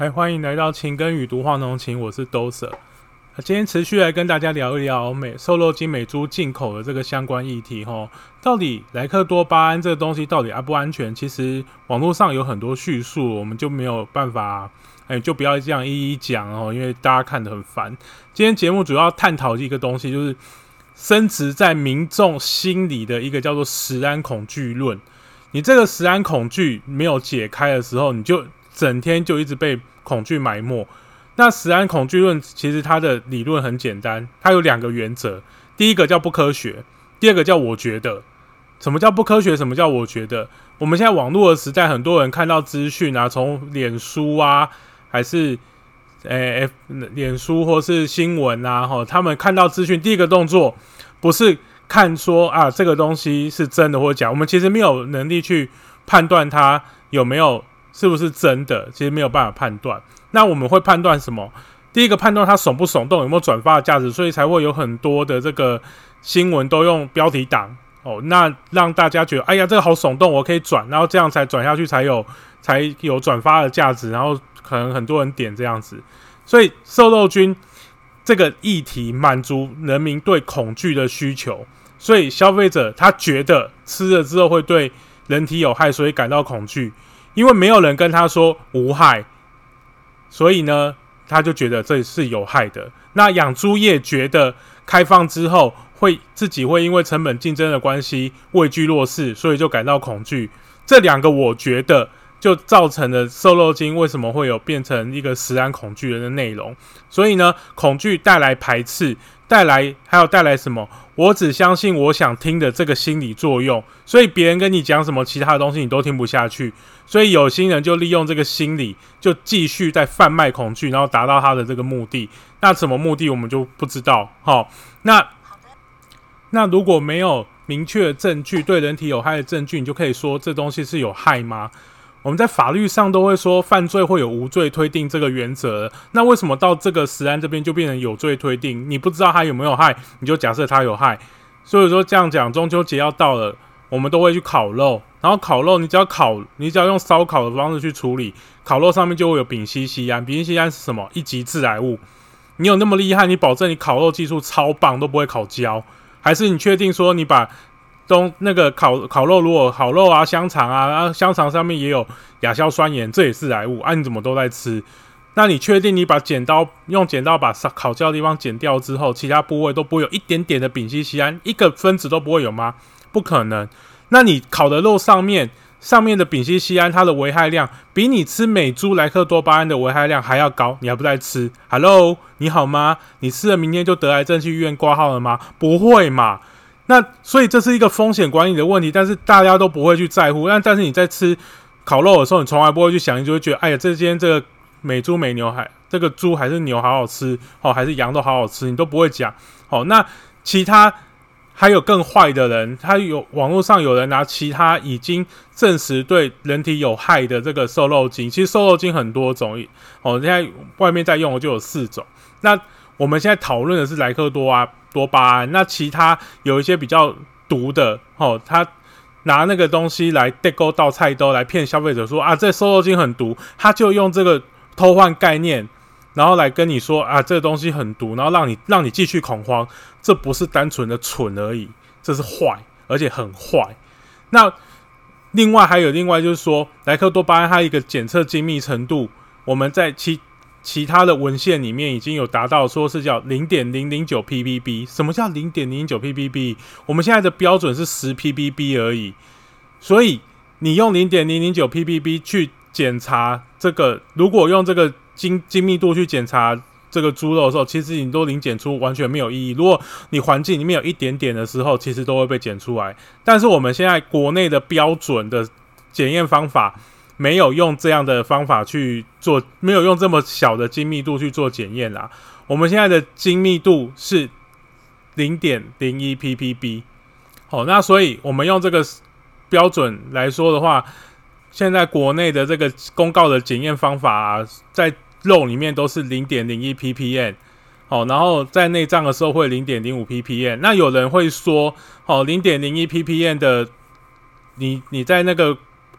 嗨，欢迎来到情根与毒化浓情，我是 Doser。今天持续来跟大家聊一聊美瘦肉精美猪进口的这个相关议题。吼，到底莱克多巴胺这个东西到底安不安全？其实网络上有很多叙述，我们就没有办法，哎，就不要这样一一讲哦，因为大家看得很烦。今天节目主要探讨一个东西，就是升值在民众心里的一个叫做食安恐惧论。你这个食安恐惧没有解开的时候，你就。整天就一直被恐惧埋没。那食安恐惧论其实它的理论很简单，它有两个原则。第一个叫不科学，第二个叫我觉得。什么叫不科学？什么叫我觉得？我们现在网络的时代，很多人看到资讯啊，从脸书啊，还是诶脸书或是新闻啊，哈，他们看到资讯，第一个动作不是看说啊这个东西是真的或假，我们其实没有能力去判断它有没有。是不是真的？其实没有办法判断。那我们会判断什么？第一个判断它耸不耸动，有没有转发的价值，所以才会有很多的这个新闻都用标题党哦，那让大家觉得，哎呀，这个好耸动，我可以转，然后这样才转下去才有才有转发的价值，然后可能很多人点这样子。所以瘦肉菌这个议题满足人民对恐惧的需求，所以消费者他觉得吃了之后会对人体有害，所以感到恐惧。因为没有人跟他说无害，所以呢，他就觉得这是有害的。那养猪业觉得开放之后会自己会因为成本竞争的关系畏惧弱势，所以就感到恐惧。这两个我觉得就造成了瘦肉精为什么会有变成一个食安恐惧人的内容。所以呢，恐惧带来排斥。带来还有带来什么？我只相信我想听的这个心理作用，所以别人跟你讲什么其他的东西你都听不下去。所以有心人就利用这个心理，就继续在贩卖恐惧，然后达到他的这个目的。那什么目的我们就不知道。好，那那如果没有明确证据对人体有害的证据，你就可以说这东西是有害吗？我们在法律上都会说犯罪会有无罪推定这个原则，那为什么到这个实案这边就变成有罪推定？你不知道他有没有害，你就假设他有害。所以说这样讲，中秋节要到了，我们都会去烤肉，然后烤肉你只要烤，你只要用烧烤的方式去处理，烤肉上面就会有丙烯酰胺。丙烯酰胺是什么？一级致癌物。你有那么厉害？你保证你烤肉技术超棒都不会烤焦？还是你确定说你把？东那个烤烤肉，如果烤肉啊、香肠啊，然后香肠上面也有亚硝酸盐，这也是癌物啊！你怎么都在吃？那你确定你把剪刀用剪刀把烤焦的地方剪掉之后，其他部位都不会有一点点的丙烯酰胺，一个分子都不会有吗？不可能。那你烤的肉上面上面的丙烯酰胺，它的危害量比你吃美猪莱克多巴胺的危害量还要高，你还不在吃？Hello，你好吗？你吃了明天就得癌症去医院挂号了吗？不会嘛？那所以这是一个风险管理的问题，但是大家都不会去在乎。那但是你在吃烤肉的时候，你从来不会去想，你就会觉得，哎呀，这间这个美猪美牛还这个猪还是牛好好吃哦，还是羊都好好吃，你都不会讲。哦，那其他还有更坏的人，他有网络上有人拿其他已经证实对人体有害的这个瘦肉精，其实瘦肉精很多种哦，现在外面在用的就有四种。那我们现在讨论的是莱克多啊。多巴胺，那其他有一些比较毒的，哦，他拿那个东西来代沟到菜兜来骗消费者说啊，这瘦肉精很毒，他就用这个偷换概念，然后来跟你说啊，这个东西很毒，然后让你让你继续恐慌，这不是单纯的蠢而已，这是坏，而且很坏。那另外还有另外就是说，莱克多巴胺它一个检测精密程度，我们在其。其他的文献里面已经有达到，说是叫零点零零九 ppb。什么叫零点零九 ppb？我们现在的标准是十 ppb 而已。所以你用零点零零九 ppb 去检查这个，如果用这个精精密度去检查这个猪肉的时候，其实你都零检出完全没有意义。如果你环境里面有一点点的时候，其实都会被检出来。但是我们现在国内的标准的检验方法。没有用这样的方法去做，没有用这么小的精密度去做检验啦。我们现在的精密度是零点零一 ppb。好，那所以我们用这个标准来说的话，现在国内的这个公告的检验方法，啊，在肉里面都是零点零一 ppm。好，然后在内脏的时候会零点零五 ppm。那有人会说，哦，零点零一 ppm 的，你你在那个。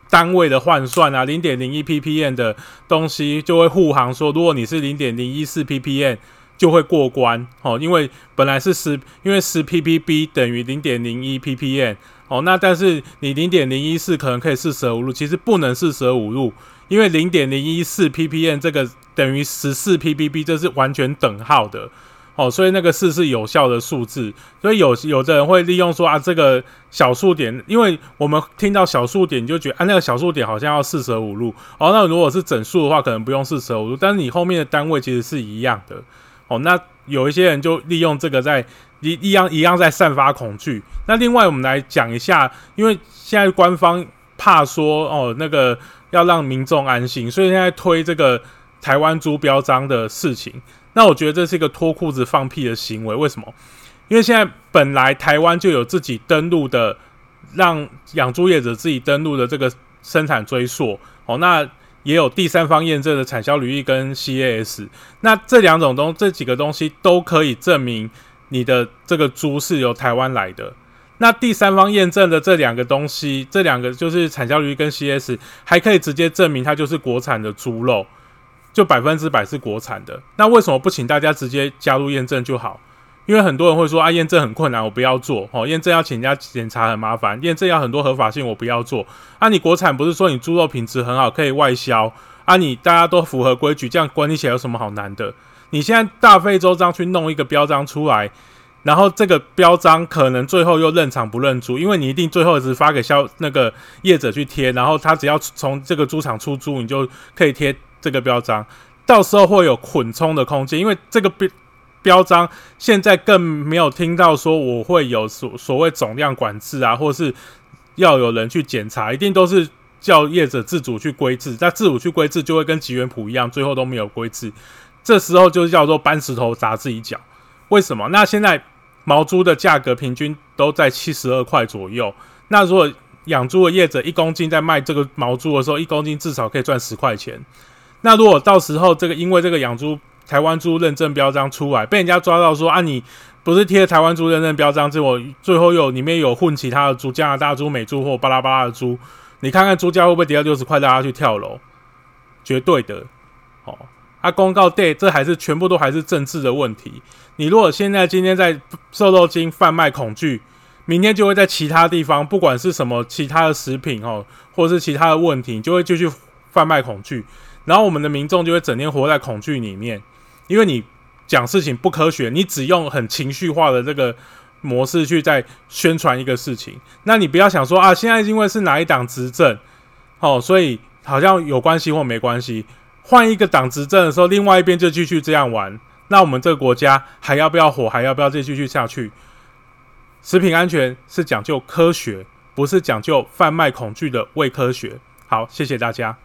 单位的换算啊，零点零一 ppm 的东西就会护航说，如果你是零点零一四 ppm 就会过关哦，因为本来是十，因为十 ppb 等于零点零一 ppm 哦，那但是你零点零一四可能可以四舍五入，其实不能四舍五入，因为零点零一四 ppm 这个等于十四 ppb，这是完全等号的。哦，所以那个四是有效的数字，所以有有的人会利用说啊，这个小数点，因为我们听到小数点，你就觉得啊，那个小数点好像要四舍五入。哦，那如果是整数的话，可能不用四舍五入，但是你后面的单位其实是一样的。哦，那有一些人就利用这个在一一样一样在散发恐惧。那另外我们来讲一下，因为现在官方怕说哦，那个要让民众安心，所以现在推这个台湾猪标章的事情。那我觉得这是一个脱裤子放屁的行为，为什么？因为现在本来台湾就有自己登录的，让养猪业者自己登录的这个生产追溯哦，那也有第三方验证的产销履历跟 CAS，那这两种东这几个东西都可以证明你的这个猪是由台湾来的。那第三方验证的这两个东西，这两个就是产销履历跟 CAS，还可以直接证明它就是国产的猪肉。就百分之百是国产的，那为什么不请大家直接加入验证就好？因为很多人会说啊，验证很困难，我不要做。哦，验证要请人家检查很麻烦，验证要很多合法性，我不要做。啊，你国产不是说你猪肉品质很好，可以外销？啊，你大家都符合规矩，这样管理起来有什么好难的？你现在大费周章去弄一个标章出来，然后这个标章可能最后又认厂不认猪，因为你一定最后只发给销那个业者去贴，然后他只要从这个猪场出猪，你就可以贴。这个标章到时候会有捆充的空间，因为这个标标章现在更没有听到说我会有所所谓总量管制啊，或是要有人去检查，一定都是叫业者自主去规制。那自主去规制就会跟吉元谱一样，最后都没有规制，这时候就叫做搬石头砸自己脚。为什么？那现在毛猪的价格平均都在七十二块左右，那如果养猪的业者一公斤在卖这个毛猪的时候，一公斤至少可以赚十块钱。那如果到时候这个因为这个养猪台湾猪认证标章出来，被人家抓到说啊，你不是贴台湾猪认证标章，结果最后有里面有混其他的猪，加拿大猪、美猪或巴拉巴拉的猪，你看看猪价会不会跌到六十块，大家去跳楼？绝对的，哦，啊，公告 day，这还是全部都还是政治的问题。你如果现在今天在瘦肉精贩卖恐惧，明天就会在其他地方，不管是什么其他的食品哦，或者是其他的问题，就会继续贩卖恐惧。然后我们的民众就会整天活在恐惧里面，因为你讲事情不科学，你只用很情绪化的这个模式去在宣传一个事情。那你不要想说啊，现在因为是哪一党执政，哦，所以好像有关系或没关系。换一个党执政的时候，另外一边就继续这样玩，那我们这个国家还要不要活？还要不要再继续下去？食品安全是讲究科学，不是讲究贩卖恐惧的伪科学。好，谢谢大家。